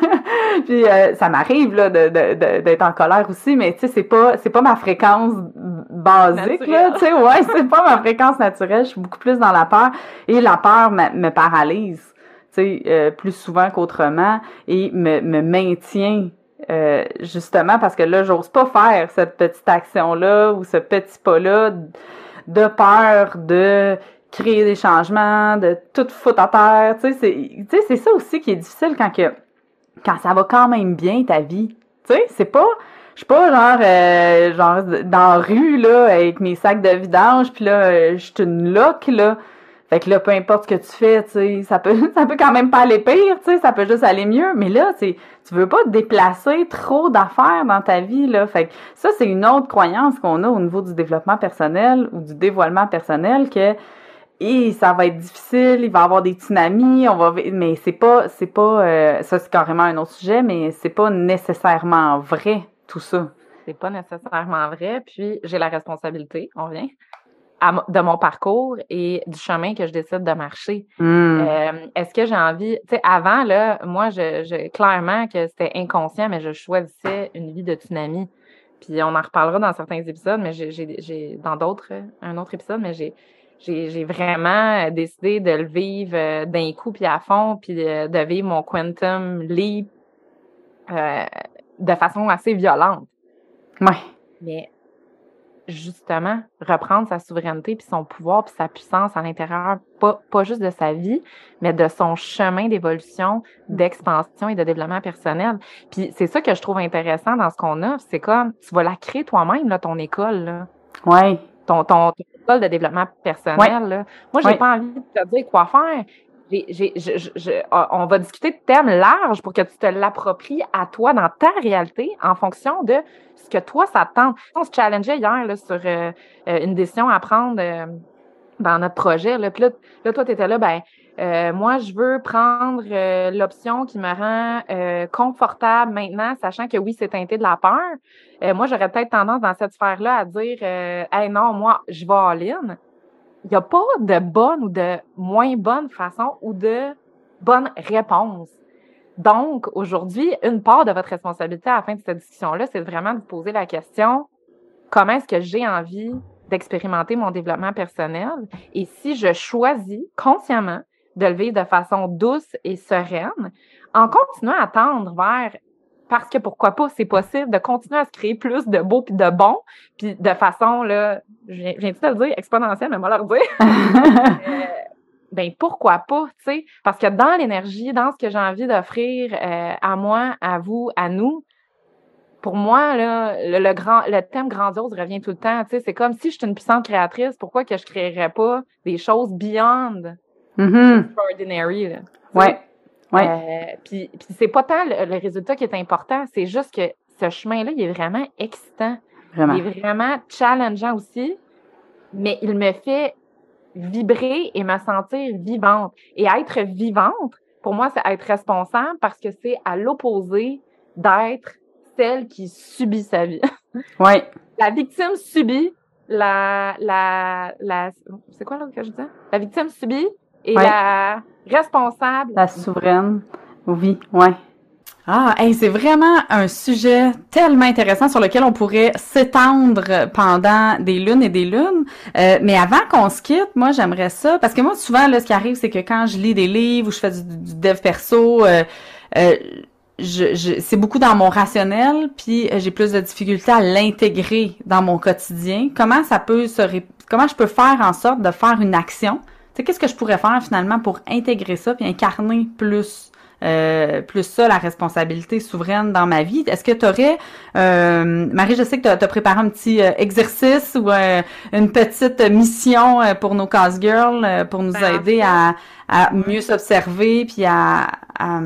Puis euh, ça m'arrive là de, de, d'être en colère aussi, mais tu sais, c'est pas c'est pas ma fréquence basique là, tu sais, ouais, c'est pas ma fréquence naturelle. Je suis beaucoup plus dans la peur et la peur me, me paralyse, tu sais, euh, plus souvent qu'autrement et me, me maintient euh, justement parce que là, j'ose pas faire cette petite action-là ou ce petit pas-là de peur de créer des changements, de tout foutre à terre. Tu sais, c'est ça aussi qui est difficile quand que quand ça va quand même bien ta vie. Tu sais, c'est pas je suis pas genre euh, genre dans la rue là avec mes sacs de vidange puis là euh, je suis une loque là fait que là, peu importe ce que tu fais, tu ça peut, quand même pas aller pire, tu sais, ça peut juste aller mieux. Mais là, tu tu veux pas déplacer trop d'affaires dans ta vie, là. Fait ça, c'est une autre croyance qu'on a au niveau du développement personnel ou du dévoilement personnel que, ça va être difficile, il va y avoir des tsunamis, on va, mais c'est pas, c'est pas, euh, ça c'est carrément un autre sujet, mais c'est pas nécessairement vrai, tout ça. C'est pas nécessairement vrai, puis j'ai la responsabilité, on vient, de mon parcours et du chemin que je décide de marcher. Hmm. Euh, est-ce que j'ai envie, tu sais, avant, là, moi, je, clairement que c'était inconscient, mais je choisissais une vie de tsunami. Puis on en reparlera dans certains épisodes, mais j'ai, dans d'autres, un autre épisode, mais j'ai, j'ai, vraiment décidé de le vivre euh, d'un coup puis à fond, puis de, vivre mon quantum leap euh, de façon assez violente. Ouais. Mais justement reprendre sa souveraineté puis son pouvoir puis sa puissance à l'intérieur pas pas juste de sa vie mais de son chemin d'évolution d'expansion et de développement personnel. Puis c'est ça que je trouve intéressant dans ce qu'on offre c'est comme tu vas la créer toi-même là ton école là. Ouais. Ton, ton, école de développement personnel là. Moi j'ai pas envie de te dire quoi faire on va discuter de thèmes larges pour que tu te l'appropries à toi dans ta réalité en fonction de ce que toi, ça tente. On se challengeait hier sur euh, euh, une décision à prendre euh, dans notre projet. Là. Puis là, là toi, tu étais là, ben, moi, je veux prendre l'option qui me rend confortable maintenant, sachant que oui, c'est teinté de la peur. moi, j'aurais peut-être tendance dans cette sphère-là à dire Hey non, moi, je vais all-in il n'y a pas de bonne ou de moins bonne façon ou de bonne réponse. Donc, aujourd'hui, une part de votre responsabilité à la fin de cette discussion-là, c'est vraiment de vous poser la question, comment est-ce que j'ai envie d'expérimenter mon développement personnel? Et si je choisis consciemment de le vivre de façon douce et sereine, en continuant à tendre vers parce que pourquoi pas, c'est possible de continuer à se créer plus de beau puis de bon, puis de façon, là, je viens, de te le dire, exponentielle, mais moi leur dire. euh, ben pourquoi pas, tu sais, parce que dans l'énergie, dans ce que j'ai envie d'offrir euh, à moi, à vous, à nous, pour moi, là, le, grand, le thème grandiose revient tout le temps. C'est comme si j'étais une puissante créatrice, pourquoi que je créerais pas des choses beyond mm-hmm. extraordinary? Là, ouais. Ouais. Euh, puis, puis c'est pas tant le, résultat qui est important, c'est juste que ce chemin-là, il est vraiment excitant. Vraiment. Il est vraiment challengeant aussi, mais il me fait vibrer et me sentir vivante. Et être vivante, pour moi, c'est être responsable parce que c'est à l'opposé d'être celle qui subit sa vie. Oui. La victime subit, la, la, la, c'est quoi là que je dis? La victime subit et la responsable. La souveraine. Oui, ouais. Ah, c'est vraiment un sujet tellement intéressant sur lequel on pourrait s'étendre pendant des lunes et des lunes. Euh, mais avant qu'on se quitte, moi j'aimerais ça parce que moi souvent là, ce qui arrive, c'est que quand je lis des livres ou je fais du, dev perso, euh, euh, je, je, c'est beaucoup dans mon rationnel, puis j'ai plus de difficultés à l'intégrer dans mon quotidien. Comment ça peut se, comment je peux faire en sorte de faire une action sais, qu'est-ce que je pourrais faire finalement pour intégrer ça puis incarner plus euh, plus ça, la responsabilité souveraine dans ma vie? Est-ce que tu aurais, euh, Marie, je sais que tu as, préparé un petit euh, exercice ou une petite mission pour nos cause girls pour nous ben, aider à, à, mieux s'observer puis à, à,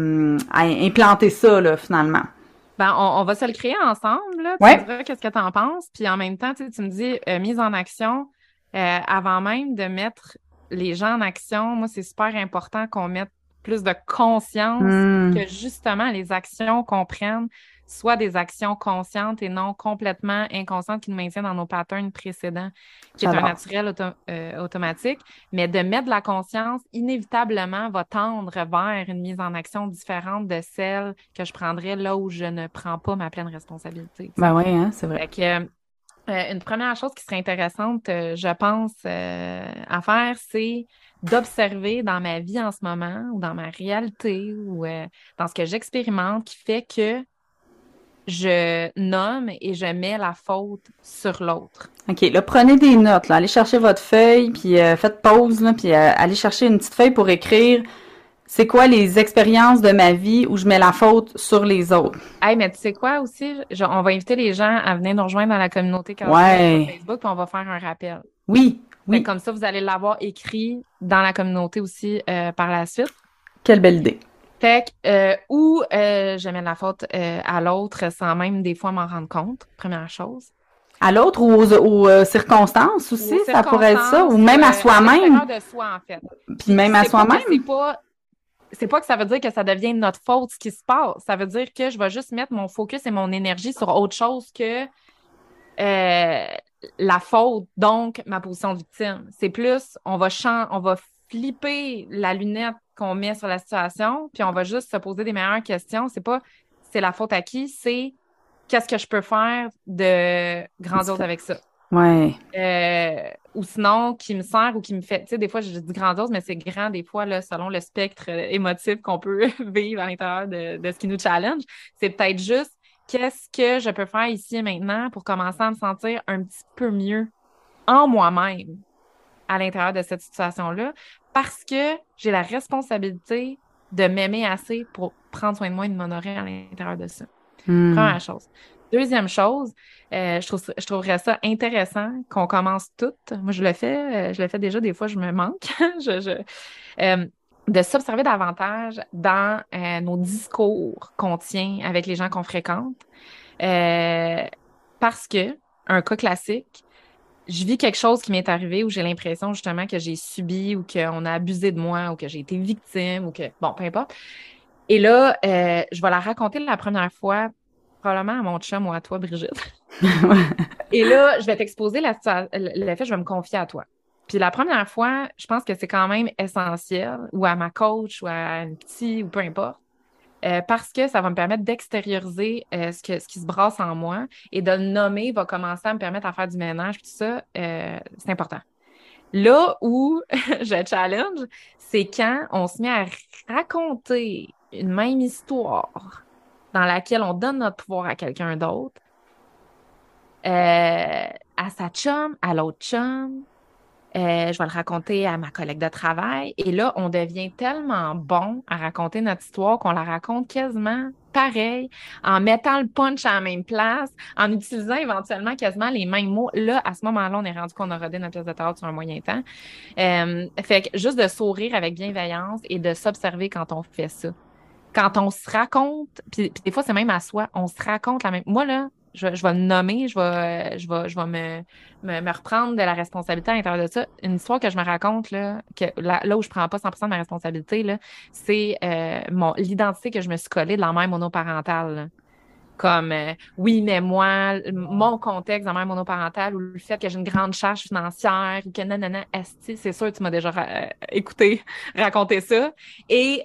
implanter ça là, finalement? Ben, on, va se le créer ensemble. Là. Tu me diras qu'est-ce que tu en penses. Puis en même temps, tu, me dis mise en action avant même de mettre les gens en action. Moi, c'est super important qu'on mette plus de conscience hmm. que justement les actions qu'on prenne soient des actions conscientes et non complètement inconscientes qui nous maintiennent dans nos patterns précédents, qui est un naturel euh, automatique. Mais de mettre de la conscience, inévitablement, va tendre vers une mise en action différente de celle que je prendrais là où je ne prends pas ma pleine responsabilité. Ben oui, hein, c'est vrai. Euh, une première chose qui serait intéressante, euh, je pense, à faire, c'est d'observer dans ma vie en ce moment ou dans ma réalité ou euh, dans ce que j'expérimente qui fait que je nomme et je mets la faute sur l'autre. OK, là, prenez des notes, là. allez chercher votre feuille, puis euh, faites pause, là, puis euh, allez chercher une petite feuille pour écrire c'est quoi les expériences de ma vie où je mets la faute sur les autres? Hey, mais tu sais quoi aussi? on va inviter les gens à venir nous rejoindre dans la communauté sur Facebook, puis on va faire un rappel. Oui, oui. Comme ça, vous allez l'avoir écrit dans la communauté aussi euh, par la suite. Quelle belle idée. Fait que, euh, ou euh, je mets la faute à l'autre sans même des fois m'en rendre compte, première chose. À l'autre ou aux, circonstances aussi, ça pourrait être ça, ou même à soi-même. de soi, en fait. Puis même à soi-même. C'est pas, c'est pas que ça veut dire que ça devient notre faute ce qui se passe. Ça veut dire que je vais juste mettre mon focus et mon énergie sur autre chose que euh, la faute, donc ma position de victime. C'est plus, on va on va flipper la lunette qu'on met sur la situation, puis on va juste se poser des meilleures questions. C'est pas c'est la faute à qui, c'est qu'est-ce que je peux faire de grandiose avec ça. Ouais. Euh, ou sinon, qui me sert ou qui me fait. Tu sais, des fois, je dis grandiose, mais c'est grand des fois, là, selon le spectre émotif qu'on peut vivre à l'intérieur de, de ce qui nous challenge. C'est peut-être juste qu'est-ce que je peux faire ici et maintenant pour commencer à me sentir un petit peu mieux en moi-même à l'intérieur de cette situation-là? Parce que j'ai la responsabilité de m'aimer assez pour prendre soin de moi et de m'honorer à l'intérieur de ça. Hmm. Première chose. Deuxième chose, euh, je, trouve, je trouverais ça intéressant qu'on commence toutes. Moi, je le fais, euh, je le fais déjà, des fois, je me manque. je, je euh, de s'observer davantage dans euh, nos discours qu'on tient avec les gens qu'on fréquente. Euh, parce que, un cas classique, je vis quelque chose qui m'est arrivé où j'ai l'impression justement que j'ai subi ou qu'on a abusé de moi ou que j'ai été victime ou que, bon, peu importe. Et là, euh, je vais la raconter la première fois, probablement à mon chum ou à toi, Brigitte. Et là, je vais t'exposer le fait, je vais me confier à toi. Puis la première fois, je pense que c'est quand même essentiel, ou à ma coach, ou à une petite, ou peu importe, euh, parce que ça va me permettre d'extérioriser euh, ce, que, ce qui se brasse en moi et de le nommer va commencer à me permettre à faire du ménage, puis tout ça, euh, c'est important. Là où je challenge, c'est quand on se met à raconter une même histoire dans laquelle on donne notre pouvoir à quelqu'un d'autre, à sa chum, à l'autre chum, Euh, je vais le raconter à ma collègue de travail. Et là, on devient tellement bon à raconter notre histoire qu'on la raconte quasiment pareil, en mettant le punch à la même place, en utilisant éventuellement quasiment les mêmes mots. Là, à ce moment-là, on est rendu qu'on a rodé notre pièce de théâtre sur un moyen temps. Euh, fait que juste de sourire avec bienveillance et de s'observer quand on fait ça. Quand on se raconte, puis, des fois, c'est même à soi, on se raconte la même. Moi, là, je, vais le nommer, je vais, je vais, je vais me, me, reprendre de la responsabilité à l'intérieur de ça. Une histoire que je me raconte, là, que, là, où je prends pas 100% de ma responsabilité, là, c'est euh, mon, l'identité que je me suis collée de la mère monoparentale. Comme, euh, oui, mais moi, mon contexte la mère monoparentale ou le fait que j'ai une grande charge financière ou que nanana, c'est sûr, tu m'as déjà euh, écouté raconter ça. Et,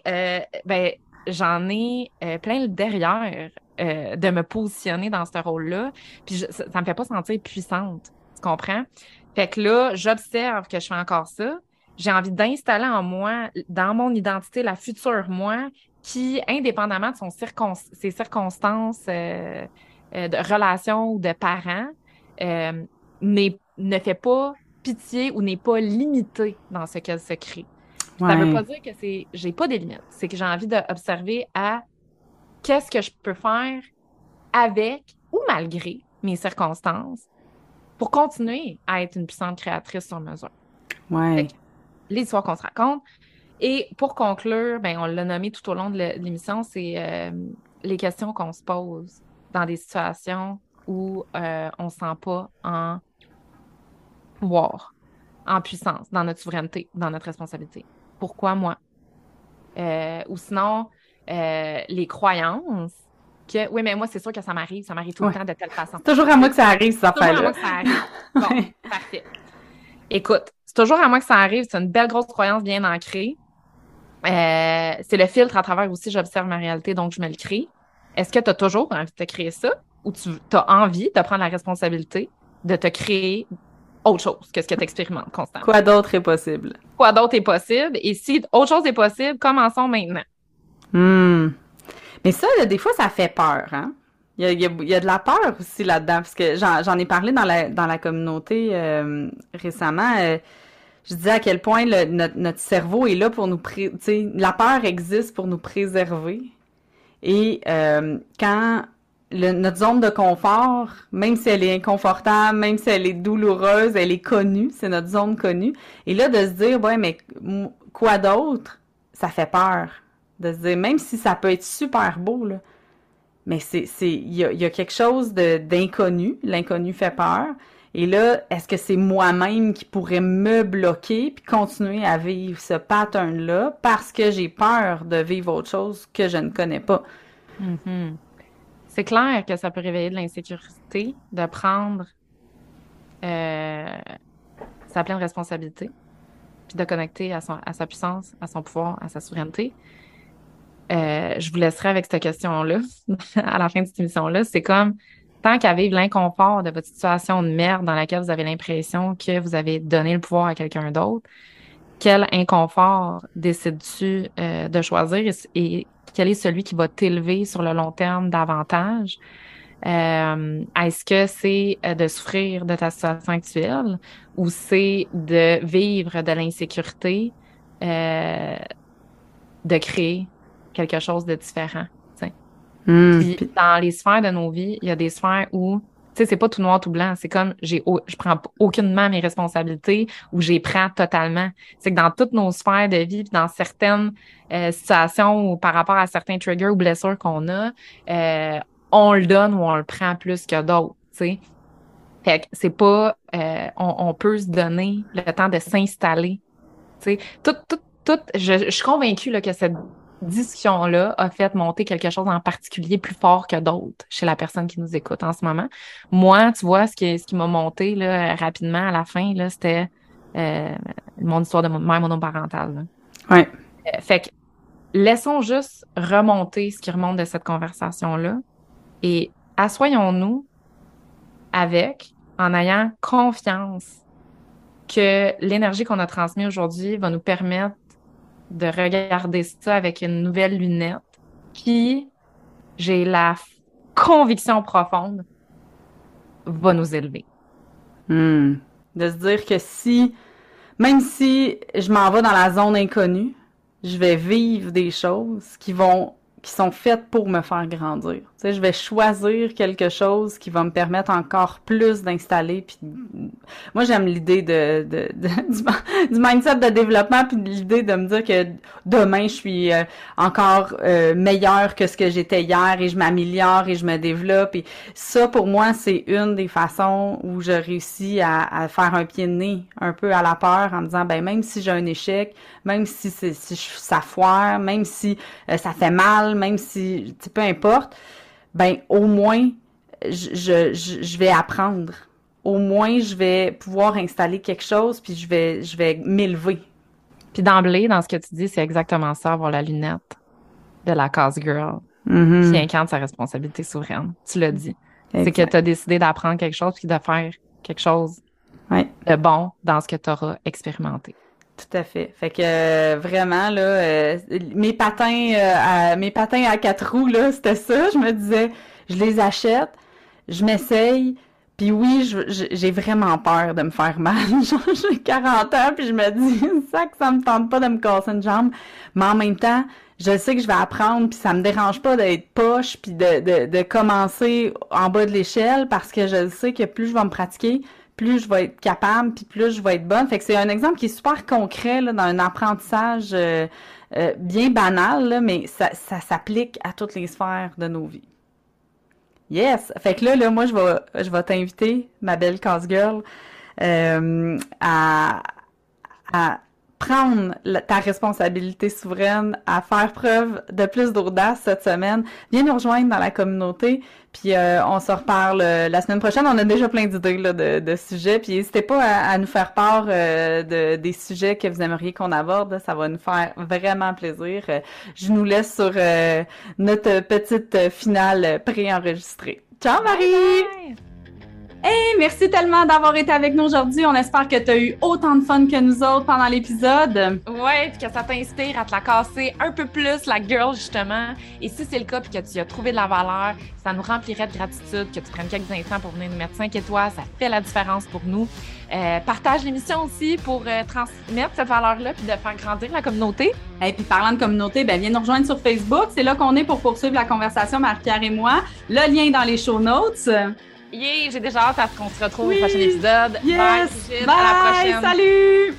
ben, j'en ai plein le derrière euh, de me positionner dans ce rôle-là. Puis ça, ça me fait pas sentir puissante. Tu comprends? Fait que là, j'observe que je fais encore ça. J'ai envie d'installer en moi, dans mon identité, la future moi qui, indépendamment de son ses circonstances euh, euh, de relation ou de parents, ne fait pas pitié ou n'est pas limitée dans ce qu'elle se crée. Ça veut pas dire que c'est j'ai pas des limites. C'est que j'ai envie d'observer à qu'est-ce que je peux faire avec ou malgré mes circonstances pour continuer à être une puissante créatrice sur mesure. Ouais. L'histoire qu'on se raconte. Et pour conclure, ben, on l'a nommé tout au long de l'émission, c'est euh, les questions qu'on se pose dans des situations où euh, on ne se sent pas en pouvoir, en puissance, dans notre souveraineté, dans notre responsabilité. Pourquoi moi? Euh, ou sinon, euh, les croyances que oui, mais moi, c'est sûr que ça m'arrive, ça m'arrive tout le temps de telle façon. Toujours à moi que ça arrive, ça fait. Toujours à moi que ça arrive. Bon, parfait. Écoute, c'est toujours à moi que ça arrive, c'est une belle grosse croyance bien ancrée. Euh, c'est le filtre à travers aussi, j'observe ma réalité, donc je me le crée. Est-ce que tu as toujours envie de te créer ça? Ou tu as envie de prendre la responsabilité de te créer autre chose que ce que tu expérimentes constamment? Quoi d'autre est possible? Quoi est possible? Et si autre chose est possible, commençons maintenant. Hmm. Mais ça, des fois, ça fait peur, hein? Il y a, de la peur aussi là-dedans, parce que j'en ai parlé dans la, dans la communauté euh, récemment. Euh, je disais à quel point notre, cerveau est là pour nous... Pré la peur existe pour nous préserver. Et euh, quand notre zone de confort, même si elle est inconfortable, même si elle est douloureuse, elle est connue, c'est notre zone connue. Et là, de se dire, ouais, mais quoi d'autre? Ça fait peur de se dire, même si ça peut être super beau, là, mais c'est, il y a, quelque chose d'inconnu. L'inconnu fait peur. Et là, est-ce que c'est moi-même qui pourrait me bloquer puis continuer à vivre ce pattern-là parce que j'ai peur de vivre autre chose que je ne connais pas? Mm-hmm. C'est clair que ça peut réveiller de l'insécurité de prendre euh, sa pleine responsabilité puis de connecter à, son, à sa puissance, à son pouvoir, à sa souveraineté. Euh, je vous laisserai avec cette question-là à la fin de cette émission-là. C'est comme tant qu'à vivre l'inconfort de votre situation de merde dans laquelle vous avez l'impression que vous avez donné le pouvoir à quelqu'un d'autre, quel inconfort décides-tu euh, de choisir? Et, quel est celui qui va t'élever sur le long terme davantage? Euh, est-ce que c'est de souffrir de ta situation actuelle ou c'est de vivre de l'insécurité, de créer quelque chose de différent. Hmm. puis, dans les sphères de nos vies, il y a des sphères où tu sais, c'est pas tout noir, tout blanc. C'est comme, j'ai, je prends aucunement mes responsabilités ou j'ai prends totalement. C'est que dans toutes nos sphères de vie, dans certaines euh, situations ou par rapport à certains triggers ou blessures qu'on a, euh, on le donne ou on le prend plus que d'autres, tu sais. Fait que c'est pas, euh, on, on, peut se donner le temps de s'installer, tu sais. Tout, tout, tout, je, je suis convaincue là, que cette discussion-là a fait monter quelque chose en particulier plus fort que d'autres chez la personne qui nous écoute en ce moment. Moi, tu vois, ce qui, ce qui m'a monté là, rapidement à la fin, là, c'était euh, mon histoire de mère monoparentale. Ouais. Euh, fait que laissons juste remonter ce qui remonte de cette conversation-là et assoyons-nous avec en ayant confiance que l'énergie qu'on a transmise aujourd'hui va nous permettre de regarder ça avec une nouvelle lunette qui, j'ai la conviction profonde, va nous élever. Hmm. De se dire que si même si je m'en vais dans la zone inconnue, je vais vivre des choses qui vont qui sont faites pour me faire grandir. Tu sais, je vais choisir quelque chose qui va me permettre encore plus d'installer. Puis moi, j'aime l'idée de, de, du, mindset de développement, puis l'idée de me dire que demain, je suis euh, encore euh, meilleure que ce que j'étais hier et je m'améliore et je me développe. Et ça, pour moi, c'est une des façons où je réussis à, à, faire un pied de nez un peu à la peur en me disant, ben même si j'ai un échec, même si, si ça foire, même si euh, ça fait mal, même si, peu importe, ben au moins, je, je, je vais apprendre. Au moins, je vais pouvoir installer quelque chose, puis je vais, je vais m'élever. Puis d'emblée, dans ce que tu dis, c'est exactement ça, avoir la lunette de la cause girl mm-hmm. qui incarne sa responsabilité souveraine. Tu l'as dit. C'est que tu as décidé d'apprendre quelque chose puis de faire quelque chose de bon dans ce que tu auras expérimenté. Tout à fait. Fait que euh, vraiment là, euh, mes patins, euh, à, mes patins à quatre roues là, c'était ça. Je me disais, je les achète, je m'essaye. Puis oui, j'ai vraiment peur de me faire mal. J'ai 40 ans, puis je me dis, ça que ça me tente pas de me casser une jambe. Mais en même temps, je sais que je vais apprendre, puis ça me dérange pas d'être poche, puis de, de, de commencer en bas de l'échelle, parce que je sais que plus je vais me pratiquer, plus je vais être capable, puis plus je vais être bonne. Fait que c'est un exemple qui est super concret là, dans un apprentissage euh, euh, bien banal, là, mais ça, ça s'applique à toutes les sphères de nos vies. Yes! Fait que là, là moi, je vais, je vais t'inviter, ma belle casse girl, euh, à, à prendre ta responsabilité souveraine, à faire preuve de plus d'audace cette semaine. Viens nous rejoindre dans la communauté, puis euh, on se reparle euh, la semaine prochaine. On a déjà plein d'idées de, de, sujets, puis n'hésitez pas à, nous faire part euh, de, des sujets que vous aimeriez qu'on aborde. Ça va nous faire vraiment plaisir. Je nous laisse sur notre petite finale préenregistrée. Ciao Marie! Hey, merci tellement d'avoir été avec nous aujourd'hui. On espère que tu as eu autant de fun que nous autres pendant l'épisode. Ouais, puis que ça t'inspire à te la casser un peu plus, la girl, justement. Et si c'est le cas, puis que tu as trouvé de la valeur, ça nous remplirait de gratitude que tu prennes quelques instants pour venir nous mettre 5 étoiles. Ça fait la différence pour nous. Euh, partage l'émission aussi pour euh, transmettre cette valeur-là puis de faire grandir la communauté. Et puis parlant de communauté, ben viens nous rejoindre sur Facebook. C'est là qu'on est pour poursuivre la conversation, Marie-Pierre et moi. Le lien est dans les show notes. Yeah, j'ai déjà hâte à ce qu'on se retrouve au prochain épisode. Yes. Bye, à la prochaine. Salut!